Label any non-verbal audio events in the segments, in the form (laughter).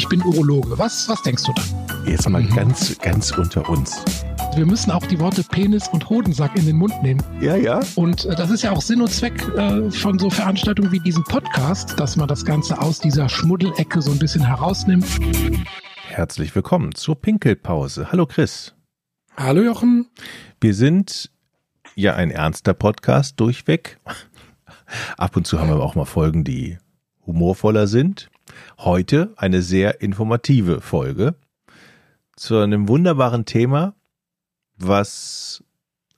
ich bin Urologe. Was, was denkst du dann? Jetzt mal Mhm. ganz, ganz unter uns. Wir müssen auch die Worte Penis und Hodensack in den Mund nehmen. Ja, ja. Und äh, das ist ja auch Sinn und Zweck äh, von so Veranstaltungen wie diesem Podcast, dass man das Ganze aus dieser Schmuddelecke so ein bisschen herausnimmt. Herzlich willkommen zur Pinkelpause. Hallo Chris. Hallo Jochen. Wir sind ja ein ernster Podcast durchweg. Ab und zu haben wir auch mal Folgen, die humorvoller sind. Heute eine sehr informative Folge zu einem wunderbaren Thema, was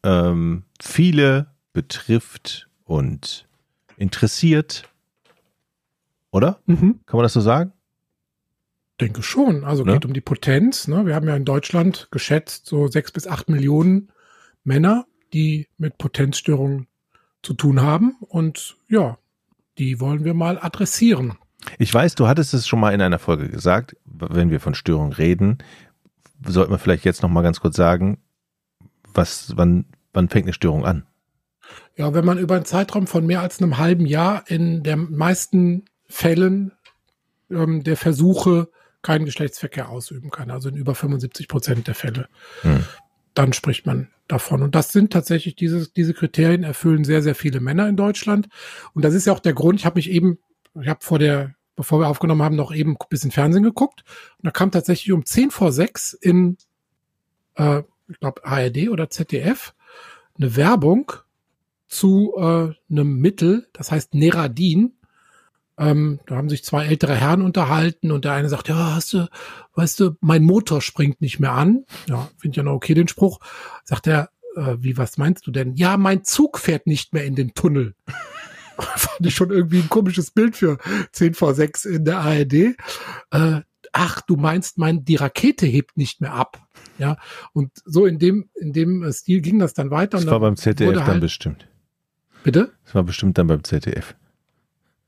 ähm, viele betrifft und interessiert. Oder? Mhm. Kann man das so sagen? Denke schon. Also Ne? geht um die Potenz. Ne? Wir haben ja in Deutschland geschätzt so sechs bis acht Millionen Männer, die mit Potenzstörungen zu tun haben. Und ja, die wollen wir mal adressieren. Ich weiß, du hattest es schon mal in einer Folge gesagt, wenn wir von Störung reden, sollten wir vielleicht jetzt noch mal ganz kurz sagen, was, wann, wann fängt eine Störung an? Ja, wenn man über einen Zeitraum von mehr als einem halben Jahr in den meisten Fällen ähm, der Versuche keinen Geschlechtsverkehr ausüben kann, also in über 75 Prozent der Fälle, Hm. dann spricht man davon. Und das sind tatsächlich diese, diese Kriterien erfüllen sehr, sehr viele Männer in Deutschland. Und das ist ja auch der Grund, ich habe mich eben, ich habe vor der, bevor wir aufgenommen haben, noch eben ein bisschen Fernsehen geguckt. Und da kam tatsächlich um 10 vor 6 in, äh, ich glaube, ARD oder ZDF eine Werbung zu äh, einem Mittel, das heißt Neradin. Ähm, da haben sich zwei ältere Herren unterhalten und der eine sagt, ja, hast du, weißt du, mein Motor springt nicht mehr an. Ja, finde ich ja noch okay den Spruch. Sagt er, äh, wie, was meinst du denn? Ja, mein Zug fährt nicht mehr in den Tunnel. (laughs) Fand ich schon irgendwie ein komisches Bild für 10 vor 6 in der ARD. Äh, ach, du meinst, mein, die Rakete hebt nicht mehr ab. Ja, und so in dem, in dem äh, Stil ging das dann weiter. Das war beim ZDF dann halt- bestimmt. Bitte? Das war bestimmt dann beim ZDF.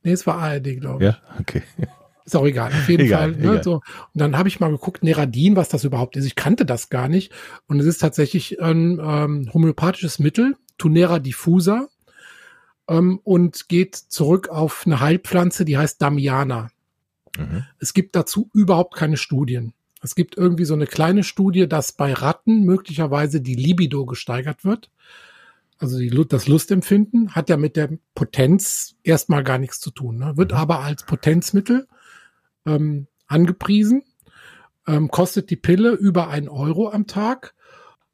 Nee, es war ARD, glaube ich. Ja, okay. Ist auch egal. Auf jeden Egal, Fall. Ne, egal. so. Und dann habe ich mal geguckt, Neradin, was das überhaupt ist. Ich kannte das gar nicht. Und es ist tatsächlich ein ähm, homöopathisches Mittel, Tunera diffusa, ähm, und geht zurück auf eine Heilpflanze, die heißt Damiana. Mhm. Es gibt dazu überhaupt keine Studien. Es gibt irgendwie so eine kleine Studie, dass bei Ratten möglicherweise die Libido gesteigert wird. Also die, das Lustempfinden hat ja mit der Potenz erstmal gar nichts zu tun. Ne? Wird Mhm. aber als Potenzmittel ähm, angepriesen, ähm, kostet die Pille über ein Euro am Tag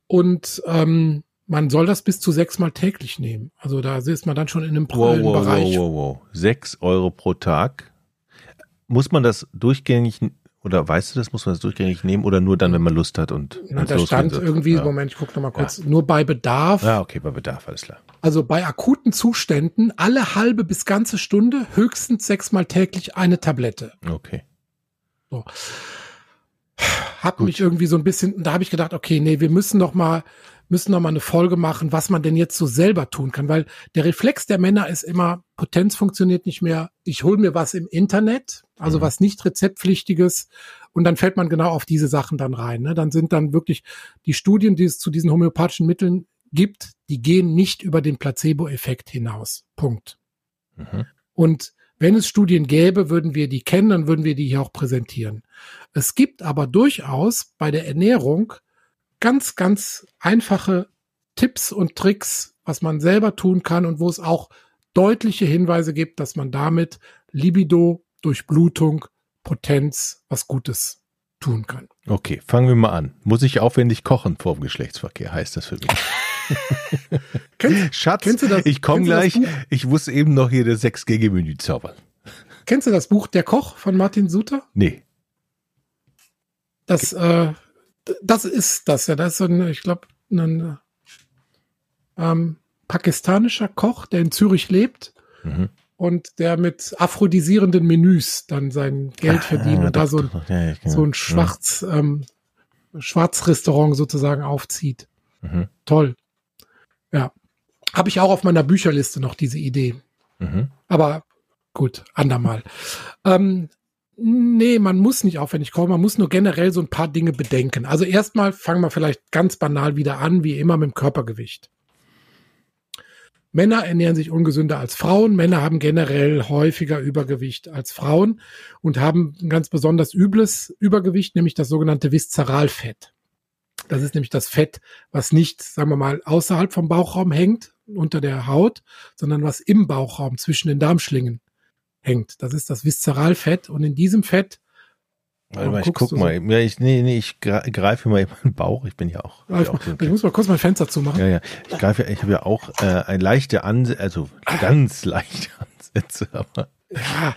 und ähm, man soll das bis zu sechsmal täglich nehmen. Also da ist man dann schon in einem Wow, prallen wow, Bereich. wow, wow, wow. Sechs Euro pro Tag. Muss man das durchgängig, oder weißt du das, muss man das durchgängig nehmen oder nur dann, wenn man Lust hat und Na, da stand irgendwie, ja. Moment, ich gucke nochmal kurz, nur bei Bedarf, Ja, okay, bei Bedarf, alles klar. also bei akuten Zuständen, alle halbe bis ganze Stunde höchstens sechsmal täglich eine Tablette. Okay. Hat Gut. mich irgendwie so ein bisschen, da habe ich gedacht, okay, nee, wir müssen noch mal, müssen noch mal eine Folge machen, was man denn jetzt so selber tun kann, weil der Reflex der Männer ist immer, Potenz funktioniert nicht mehr, ich hole mir was im Internet, also Mhm. was nicht rezeptpflichtiges und dann fällt man genau auf diese Sachen dann rein. Ne? Dann sind dann wirklich die Studien, die es zu diesen homöopathischen Mitteln gibt, die gehen nicht über den Placebo-Effekt hinaus. Punkt. Mhm. Und wenn es Studien gäbe, würden wir die kennen, dann würden wir die hier auch präsentieren. Es gibt aber durchaus bei der Ernährung ganz, ganz einfache Tipps und Tricks, was man selber tun kann und wo es auch deutliche Hinweise gibt, dass man damit Libido, Durchblutung, Potenz, was Gutes tun kann. Okay, fangen wir mal an. Muss ich aufwendig kochen vor dem Geschlechtsverkehr, heißt das für mich. (laughs) Kennst, Schatz, Kennst das- ich komme gleich. Ich muss eben noch hier das 6G-Menü zaubern. kennst du das Buch Der Koch von Martin Suter? Nee. Das, äh, das ist das ja. Das ist so ein, ich glaube, ein ähm, pakistanischer Koch, der in Zürich lebt Mhm. und der mit aphrodisierenden Menüs dann sein Geld verdient Ah, und da so ein, ja, ja, genau. so ein Schwarz, ähm, Schwarzrestaurant sozusagen aufzieht. Mhm. Toll. Ja. Habe ich auch auf meiner Bücherliste noch diese Idee. Mhm. Aber gut, andermal. Ähm, nee, man muss nicht aufwendig kochen, man muss nur generell so ein paar Dinge bedenken. Also erstmal fangen wir vielleicht ganz banal wieder an, wie immer mit dem Körpergewicht. Männer ernähren sich ungesünder als Frauen. Männer haben generell häufiger Übergewicht als Frauen und haben ein ganz besonders übles Übergewicht, nämlich das sogenannte Viszeralfett. Das ist nämlich das Fett, was nicht, sagen wir mal, außerhalb vom Bauchraum hängt, unter der Haut, sondern was im Bauchraum zwischen den Darmschlingen hängt. Das ist das Viszeralfett und in diesem Fett Warte mal, ich guck mal. So? Ja, ich, nee, nee, ich greife mal in meinen Bauch. Ich bin ja auch. Ja, ich, auch ich muss mal kurz mein Fenster zumachen. Ja, ja. Ich greife, ich habe ja auch äh, ein leichte Ansätze, also ganz leichte Ansätze, aber. Ja.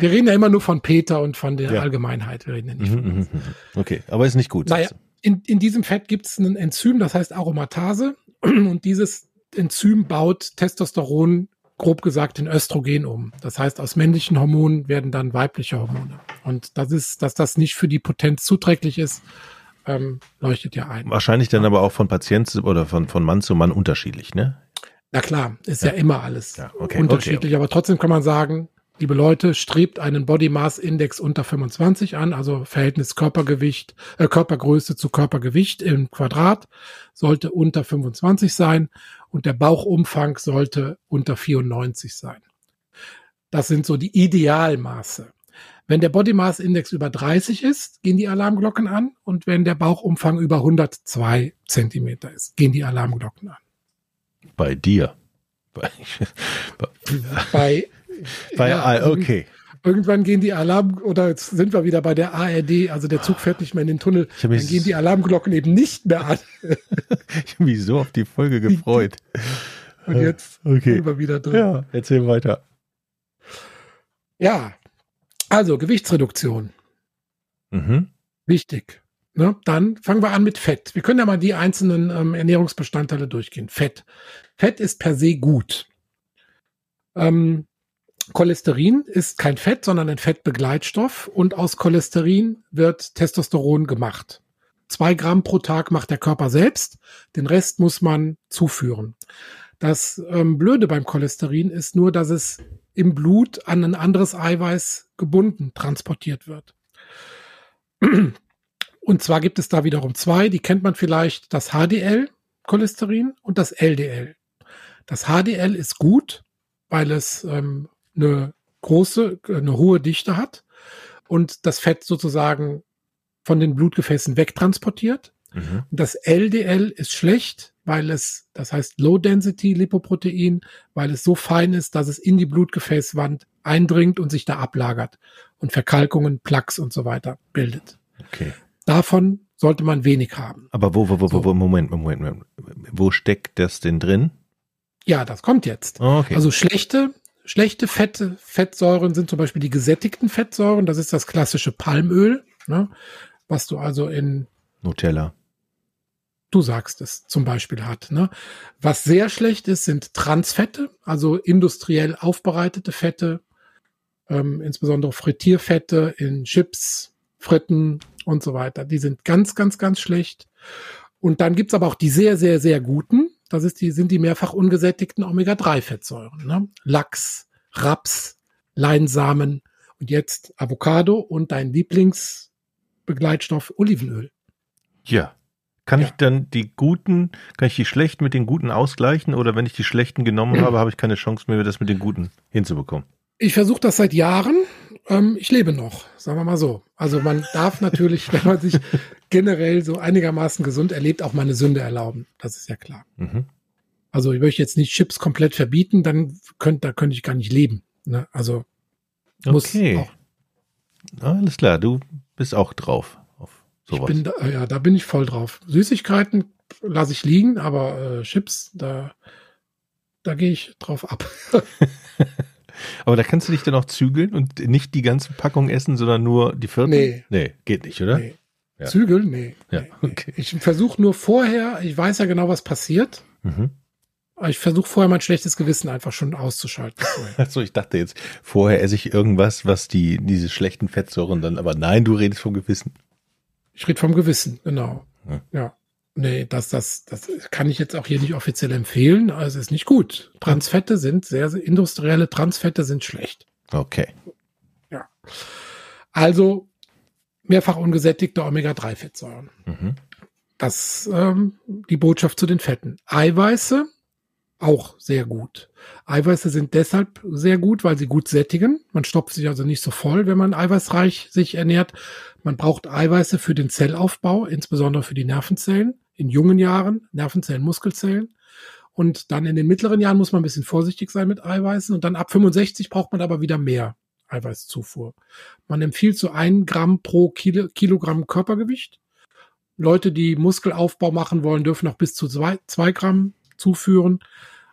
Wir reden ja immer nur von Peter und von der ja. Allgemeinheit. Wir reden ja nicht mhm, von uns. Mhm, mhm. Okay, aber ist nicht gut. Naja, in, in diesem Fett gibt es ein Enzym, das heißt Aromatase. Und dieses Enzym baut Testosteron grob gesagt in Östrogen um. Das heißt, aus männlichen Hormonen werden dann weibliche Hormone. Und das ist, dass das nicht für die Potenz zuträglich ist, ähm, leuchtet ja ein. Wahrscheinlich dann aber auch von Patient oder von, von Mann zu Mann unterschiedlich, ne? Na klar, ist ja, ja immer alles ja, okay, unterschiedlich. Okay, okay. Aber trotzdem kann man sagen, liebe Leute, strebt einen Body Mass Index unter 25 an, also Verhältnis Körpergewicht, äh, Körpergröße zu Körpergewicht im Quadrat sollte unter 25 sein und der Bauchumfang sollte unter 94 sein. Das sind so die Idealmaße. Wenn der Body Mass Index über 30 ist, gehen die Alarmglocken an und wenn der Bauchumfang über 102 Zentimeter ist, gehen die Alarmglocken an. Bei dir. Bei, bei, bei ja, okay. Irgendwann gehen die Alarm, oder jetzt sind wir wieder bei der ARD, also der Zug fährt nicht mehr in den Tunnel, dann gehen die Alarmglocken eben nicht mehr an. (laughs) ich habe mich so auf die Folge gefreut. Und jetzt okay. sind wir wieder drin. Ja, erzähl weiter. Ja, also Gewichtsreduktion. Mhm. Wichtig. Ne? Dann fangen wir an mit Fett. Wir können ja mal die einzelnen ähm, Ernährungsbestandteile durchgehen. Fett. Fett ist per se gut. Ähm, Cholesterin ist kein Fett, sondern ein Fettbegleitstoff und aus Cholesterin wird Testosteron gemacht. Zwei Gramm pro Tag macht der Körper selbst, den Rest muss man zuführen. Das ähm, Blöde beim Cholesterin ist nur, dass es im Blut an ein anderes Eiweiß gebunden transportiert wird. Und zwar gibt es da wiederum zwei, die kennt man vielleicht, das HDL-Cholesterin und das LDL. Das HDL ist gut, weil es ähm, eine große, eine hohe Dichte hat und das Fett sozusagen von den Blutgefäßen wegtransportiert. Mhm. Das LDL ist schlecht, weil es, das heißt Low Density Lipoprotein, weil es so fein ist, dass es in die Blutgefäßwand eindringt und sich da ablagert und Verkalkungen, Plaques und so weiter bildet. Okay. Davon sollte man wenig haben. Aber wo, wo, wo, so. wo Moment, Moment, Moment, wo steckt das denn drin? Ja, das kommt jetzt. Okay. Also schlechte Schlechte Fette, Fettsäuren sind zum Beispiel die gesättigten Fettsäuren. Das ist das klassische Palmöl, ne, was du also in Nutella. Du sagst es zum Beispiel hat. Ne? Was sehr schlecht ist, sind Transfette, also industriell aufbereitete Fette, ähm, insbesondere Frittierfette in Chips, Fritten und so weiter. Die sind ganz, ganz, ganz schlecht. Und dann gibt's aber auch die sehr, sehr, sehr guten. Das ist die, sind die mehrfach ungesättigten Omega-3-Fettsäuren. Ne? Lachs, Raps, Leinsamen und jetzt Avocado und dein Lieblingsbegleitstoff Olivenöl. Ja. Kann ja. ich dann die guten, kann ich die schlechten mit den guten ausgleichen oder wenn ich die schlechten genommen habe, habe ich keine Chance mehr, das mit den guten hinzubekommen? Ich versuche das seit Jahren. Ähm, ich lebe noch, sagen wir mal so. Also man darf natürlich, (laughs) wenn man sich generell so einigermaßen gesund erlebt, auch mal eine Sünde erlauben. Das ist ja klar. Mhm. Also ich möchte jetzt nicht Chips komplett verbieten, dann könnte, da könnte ich gar nicht leben. Ne? Also muss okay. auch. Alles klar, du bist auch drauf auf sowas. Ich bin da, ja, da bin ich voll drauf. Süßigkeiten lasse ich liegen, aber äh, Chips, da, da gehe ich drauf ab. (laughs) Aber da kannst du dich dann auch zügeln und nicht die ganze Packung essen, sondern nur die Viertel? Nee. Nee, geht nicht, oder? Nee. Ja. Zügeln? Nee. Ja, nee, okay. Ich versuche nur vorher, ich weiß ja genau, was passiert. Mhm. Ich versuche vorher mein schlechtes Gewissen einfach schon auszuschalten. (laughs) Achso, ich dachte jetzt, vorher esse ich irgendwas, was die, diese schlechten Fettsäuren dann, aber nein, du redest vom Gewissen. Ich rede vom Gewissen, genau. Ja. ja. Nee, das, das, das kann ich jetzt auch hier nicht offiziell empfehlen. Also ist nicht gut. Transfette sind sehr, sehr industrielle Transfette sind schlecht. Okay. Ja. Also mehrfach ungesättigte Omega-3-Fettsäuren. Mhm. Das ähm, die Botschaft zu den Fetten. Eiweiße auch sehr gut. Eiweiße sind deshalb sehr gut, weil sie gut sättigen. Man stopft sich also nicht so voll, wenn man eiweißreich sich ernährt. Man braucht Eiweiße für den Zellaufbau, insbesondere für die Nervenzellen in jungen Jahren, Nervenzellen, Muskelzellen. Und dann in den mittleren Jahren muss man ein bisschen vorsichtig sein mit Eiweißen. Und dann ab 65 braucht man aber wieder mehr Eiweißzufuhr. Man empfiehlt so ein Gramm pro Kilo, Kilogramm Körpergewicht. Leute, die Muskelaufbau machen wollen, dürfen noch bis zu zwei, zwei Gramm zuführen.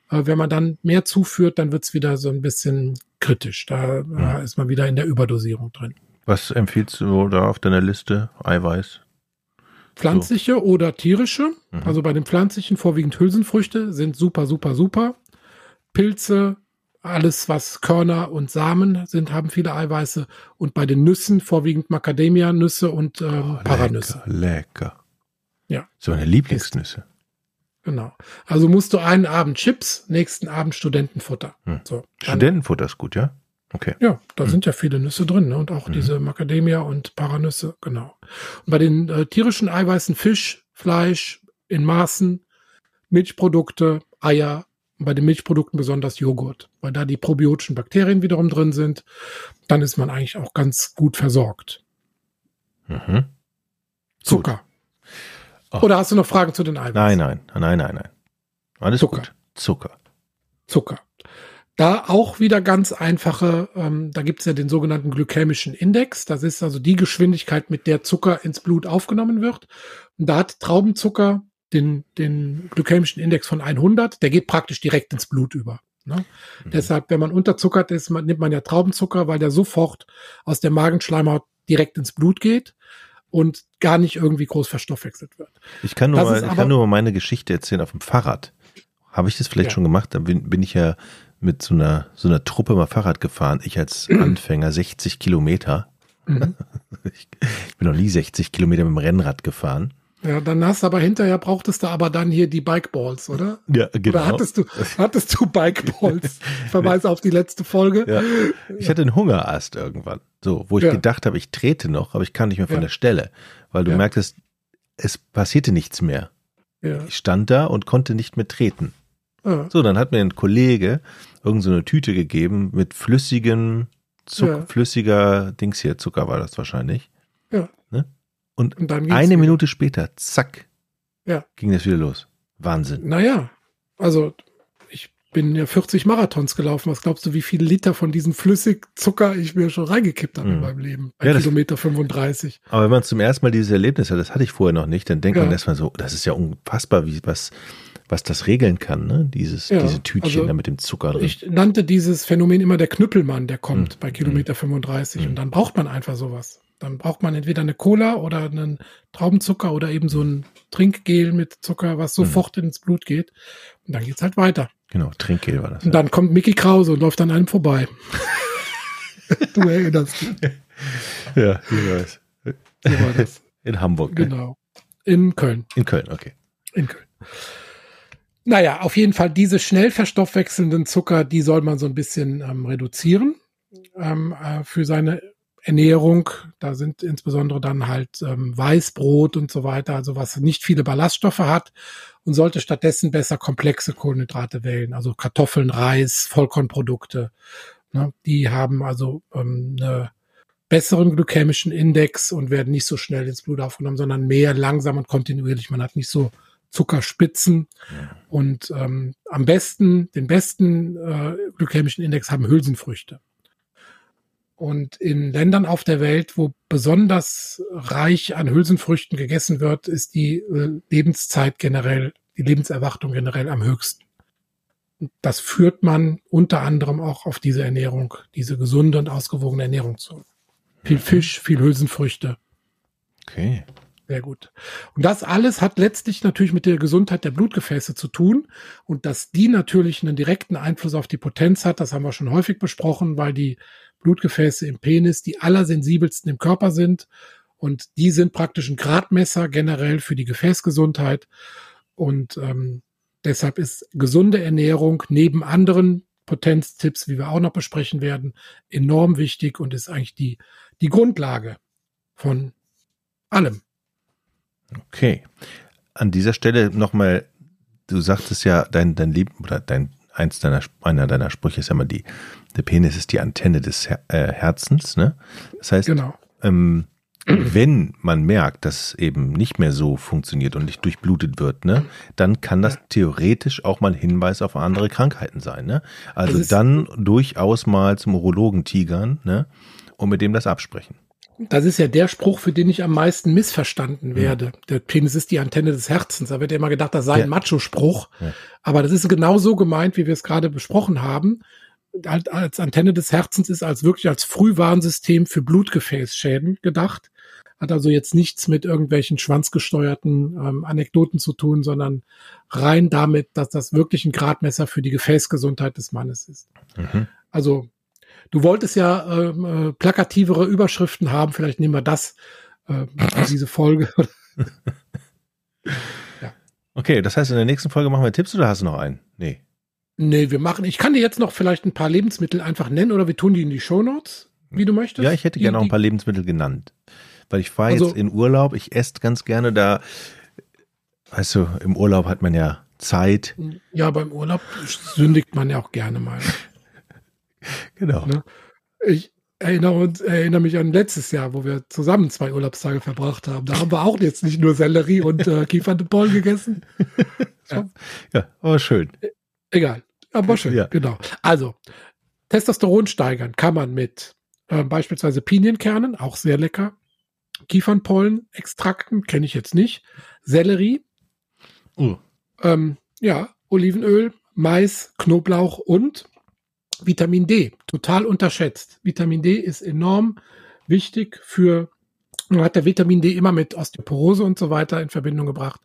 Äh, wenn man dann mehr zuführt, dann wird's wieder so ein bisschen kritisch. Da ja. ist man wieder in der Überdosierung drin. Was empfiehlst du da auf deiner Liste? Eiweiß? Pflanzliche so. oder tierische. Mhm. Also bei den pflanzlichen vorwiegend Hülsenfrüchte sind super, super, super. Pilze, alles was Körner und Samen sind, haben viele Eiweiße. Und bei den Nüssen vorwiegend Macadamia-Nüsse und ähm, oh, Paranüsse. Lecker, lecker. Ja. So eine Lieblingsnüsse. Genau. Also musst du einen Abend Chips, nächsten Abend Studentenfutter. Hm. So, Studentenfutter ist gut, ja? Okay. Ja, da hm. sind ja viele Nüsse drin ne? und auch hm. diese Macadamia und Paranüsse, genau. Und bei den äh, tierischen Eiweißen Fisch, Fleisch in Maßen, Milchprodukte, Eier, bei den Milchprodukten besonders Joghurt, weil da die probiotischen Bakterien wiederum drin sind. Dann ist man eigentlich auch ganz gut versorgt. Mhm. Zucker. Oh. Oder hast du noch Fragen zu den Eiweißen? Nein, nein, nein, nein, nein. Alles Zucker. gut. Zucker. Zucker. Da auch wieder ganz einfache, ähm, da gibt es ja den sogenannten glykämischen Index. Das ist also die Geschwindigkeit, mit der Zucker ins Blut aufgenommen wird. Und da hat Traubenzucker den, den glykämischen Index von 100, der geht praktisch direkt ins Blut über. Ne? Mhm. Deshalb, wenn man unterzuckert ist, man, nimmt man ja Traubenzucker, weil der sofort aus der Magenschleimhaut direkt ins Blut geht und gar nicht irgendwie groß verstoffwechselt wird. Ich kann nur, mal, ich kann nur mal meine Geschichte erzählen auf dem Fahrrad. Habe ich das vielleicht ja. schon gemacht? Da bin, bin ich ja mit so einer, so einer Truppe mal Fahrrad gefahren. Ich als (clears throat) Anfänger 60 Kilometer. Mhm. (laughs) Ich bin noch nie 60 Kilometer mit dem Rennrad gefahren. Ja, dann hast du aber hinterher brauchtest du aber dann hier die Bikeballs, oder? Ja, genau. Oder hattest du, hattest du Bikeballs? Ich (laughs) verweise auf die letzte Folge. Ja. Ich hatte einen Hungerast irgendwann. So, wo ich ja. gedacht habe, ich trete noch, aber ich kann nicht mehr von ja. der Stelle. Weil du merktest, es passierte nichts mehr. Ich stand da und konnte nicht mehr treten. So, dann hat mir ein Kollege irgendeine so Tüte gegeben mit flüssigem, Zuck, flüssiger Dings hier, Zucker war das wahrscheinlich. Und, und eine wieder. Minute später, zack, ja. ging das wieder los. Wahnsinn. Naja, also ich bin ja 40 Marathons gelaufen. Was glaubst du, wie viele Liter von diesem Flüssigzucker ich mir schon reingekippt habe mhm. in meinem Leben? Bei ja, Kilometer 35. Aber wenn man zum ersten Mal dieses Erlebnis hat, das hatte ich vorher noch nicht, dann denkt ja. man erstmal so, das ist ja unfassbar, wie was, was das regeln kann, ne? Dieses, ja, diese Tütchen also da mit dem Zucker drin. Ich nannte dieses Phänomen immer der Knüppelmann, der kommt mhm. bei Kilometer 35 mhm. und dann braucht man einfach sowas. Dann braucht man entweder eine Cola oder einen Traubenzucker oder eben so ein Trinkgel mit Zucker, was sofort mhm. ins Blut geht. Und dann geht's halt weiter. Genau, Trinkgel war das. Und dann kommt Mickey Krause und läuft an einem vorbei. (laughs) du erinnerst dich. Ja, ich weiß. So war das. In Hamburg. Ne? Genau. In Köln. In Köln, okay. In Köln. Naja, auf jeden Fall diese schnell verstoffwechselnden Zucker, die soll man so ein bisschen ähm, reduzieren ähm, äh, für seine Ernährung. Da sind insbesondere dann halt ähm, Weißbrot und so weiter, also was nicht viele Ballaststoffe hat und sollte stattdessen besser komplexe Kohlenhydrate wählen, also Kartoffeln, Reis, Vollkornprodukte. Ne? Die haben also ähm, eine besseren glykämischen Index und werden nicht so schnell ins Blut aufgenommen, sondern mehr langsam und kontinuierlich. Man hat nicht so Zuckerspitzen ja. und ähm, am besten, den besten äh, glykämischen Index haben Hülsenfrüchte. Und in Ländern auf der Welt, wo besonders reich an Hülsenfrüchten gegessen wird, ist die äh, Lebenszeit generell, die Lebenserwartung generell am höchsten. das führt man unter anderem auch auf diese Ernährung, diese gesunde und ausgewogene Ernährung zu. Viel. Fisch, viel Hülsenfrüchte. Okay. Sehr gut. Und das alles hat letztlich natürlich mit der Gesundheit der Blutgefäße zu tun. Und dass die natürlich einen direkten Einfluss auf die Potenz hat, das haben wir schon häufig besprochen, weil die Blutgefäße im Penis die allersensibelsten im Körper sind. Und die sind praktisch ein Gradmesser generell für die Gefäßgesundheit. Und ähm, deshalb ist gesunde Ernährung neben anderen Potenztipps, wie wir auch noch besprechen werden, enorm wichtig und ist eigentlich die, die Grundlage von allem. Okay. An dieser Stelle nochmal du sagtest ja, dein, dein Leben oder dein, eins deiner, einer deiner Sprüche ist ja immer die, der Penis ist die Antenne des Her äh, Herzens, ne? Das heißt, genau. ähm, wenn man merkt, dass eben nicht mehr so funktioniert und nicht durchblutet wird, ne, dann kann das theoretisch auch mal ein Hinweis auf andere Krankheiten sein, ne? Also dann durchaus mal zum Urologen tigern, ne, und mit dem das absprechen. Das ist ja der Spruch, für den ich am meisten missverstanden werde. Ja. Der Penis ist die Antenne des Herzens. Da wird ja immer gedacht, das sei ja. ein Macho-Spruch. Ja. Aber das ist genau so gemeint, wie wir es gerade besprochen haben. Als Antenne des Herzens ist als wirklich als Frühwarnsystem für Blutgefäßschäden gedacht. Hat also jetzt nichts mit irgendwelchen schwanzgesteuerten ähm, Anekdoten zu tun, sondern rein damit, dass das wirklich ein Gradmesser für die Gefäßgesundheit des Mannes ist. Mhm. Also Du wolltest ja ähm, äh, plakativere Überschriften haben, vielleicht nehmen wir das äh, für diese Folge. (laughs) ja. Okay, das heißt, in der nächsten Folge machen wir Tipps oder hast du noch einen? Nee. Nee, wir machen, ich kann dir jetzt noch vielleicht ein paar Lebensmittel einfach nennen oder wir tun die in die Shownotes, wie du möchtest. Ja, ich hätte gerne noch ein paar Lebensmittel genannt. Weil ich fahre also, jetzt in Urlaub, ich esse ganz gerne da, weißt du, im Urlaub hat man ja Zeit. Ja, beim Urlaub sündigt man ja auch gerne mal. (laughs) (laughs) Genau. Ne? Ich erinnere, erinnere mich an letztes Jahr, wo wir zusammen zwei Urlaubstage verbracht haben. Da haben wir auch jetzt nicht nur Sellerie und äh, (laughs) Kieferntebollen gegessen. ja. ja, aber schön. Egal, aber schön, ja. genau. Also, Testosteron steigern kann man mit äh, beispielsweise Pinienkernen, auch sehr lecker. Kiefernpollen, Extrakten, kenne ich jetzt nicht. Sellerie. Uh. Ähm, ja, Olivenöl, Mais, Knoblauch und Vitamin D, total unterschätzt. Vitamin D ist enorm wichtig für, man hat der Vitamin D immer mit Osteoporose und so weiter in Verbindung gebracht.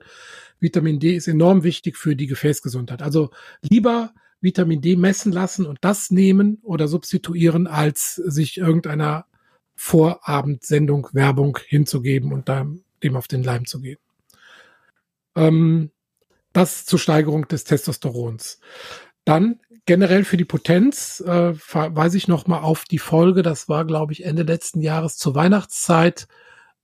Vitamin D ist enorm wichtig für die Gefäßgesundheit. Also lieber Vitamin D messen lassen und das nehmen oder substituieren, als sich irgendeiner Vorabendsendung Werbung hinzugeben und dem auf den Leim zu gehen. Ähm, das zur Steigerung des Testosterons. Dann generell für die Potenz äh, verweise ich noch mal auf die Folge, das war, glaube ich, Ende letzten Jahres zur Weihnachtszeit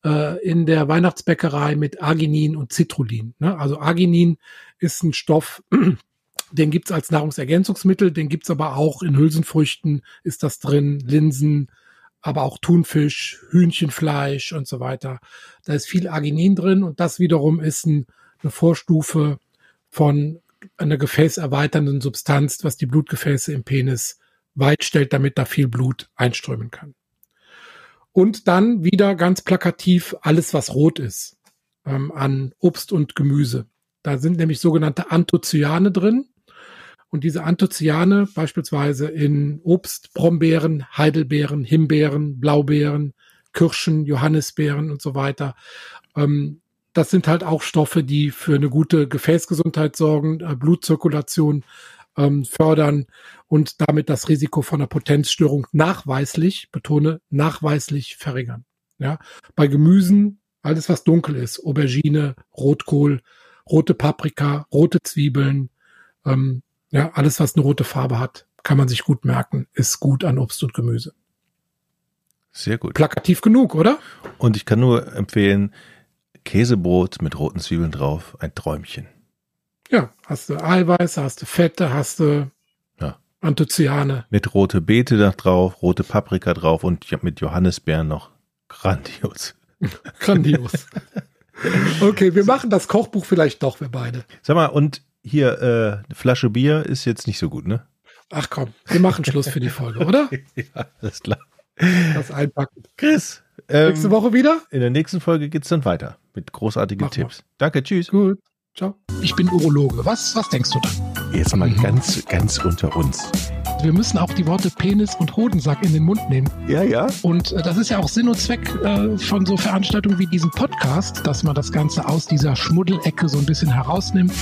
äh, in der Weihnachtsbäckerei mit Arginin und Citrullin. Ne? Also Arginin ist ein Stoff, (clears throat) den gibt's als Nahrungsergänzungsmittel, den gibt's aber auch in Hülsenfrüchten ist das drin, Linsen, aber auch Thunfisch, Hühnchenfleisch und so weiter. Da ist viel Arginin drin und das wiederum ist ein, eine Vorstufe von einer gefäßerweiternden Substanz, was die Blutgefäße im Penis weit stellt, damit da viel Blut einströmen kann. Und dann wieder ganz plakativ alles, was rot ist, ähm, an Obst und Gemüse. Da sind nämlich sogenannte Anthocyane drin. Und diese Anthocyane beispielsweise in Obst, Brombeeren, Heidelbeeren, Himbeeren, Blaubeeren, Kirschen, Johannisbeeren und so weiter, ähm, das sind halt auch Stoffe, die für eine gute Gefäßgesundheit sorgen, äh, Blutzirkulation ähm, fördern und damit das Risiko von einer Potenzstörung nachweislich, betone, nachweislich verringern. Ja, bei Gemüsen, alles was dunkel ist, Aubergine, Rotkohl, rote Paprika, rote Zwiebeln, ähm, ja, alles was eine rote Farbe hat, kann man sich gut merken, ist gut an Obst und Gemüse. Sehr gut. Plakativ genug, oder? Und ich kann nur empfehlen, Käsebrot mit roten Zwiebeln drauf, ein Träumchen. Ja, hast du Eiweiß, hast du Fette, hast du ja. Anthocyane. Mit rote Beete da drauf, rote Paprika drauf und mit Johannisbeeren noch. Grandios. (laughs) Grandios. okay, wir machen das Kochbuch vielleicht doch, wir beide. Sag mal, und hier, äh, eine Flasche Bier ist jetzt nicht so gut, ne? Ach komm, wir machen Schluss für die Folge, oder? (laughs) ja, alles klar. Das einpacken. Chris, ähm, nächste Woche wieder? In der nächsten Folge geht es dann weiter mit großartigen Mach Tipps. Mal. Danke, tschüss. Gut. Ciao. Ich bin Urologe. Was, was denkst du dann? Jetzt mal mhm. ganz, ganz unter uns. Wir müssen auch die Worte Penis und Hodensack in den Mund nehmen. Ja, ja. Und äh, das ist ja auch Sinn und Zweck äh, von so Veranstaltungen wie diesem Podcast, dass man das Ganze aus dieser Schmuddelecke so ein bisschen herausnimmt.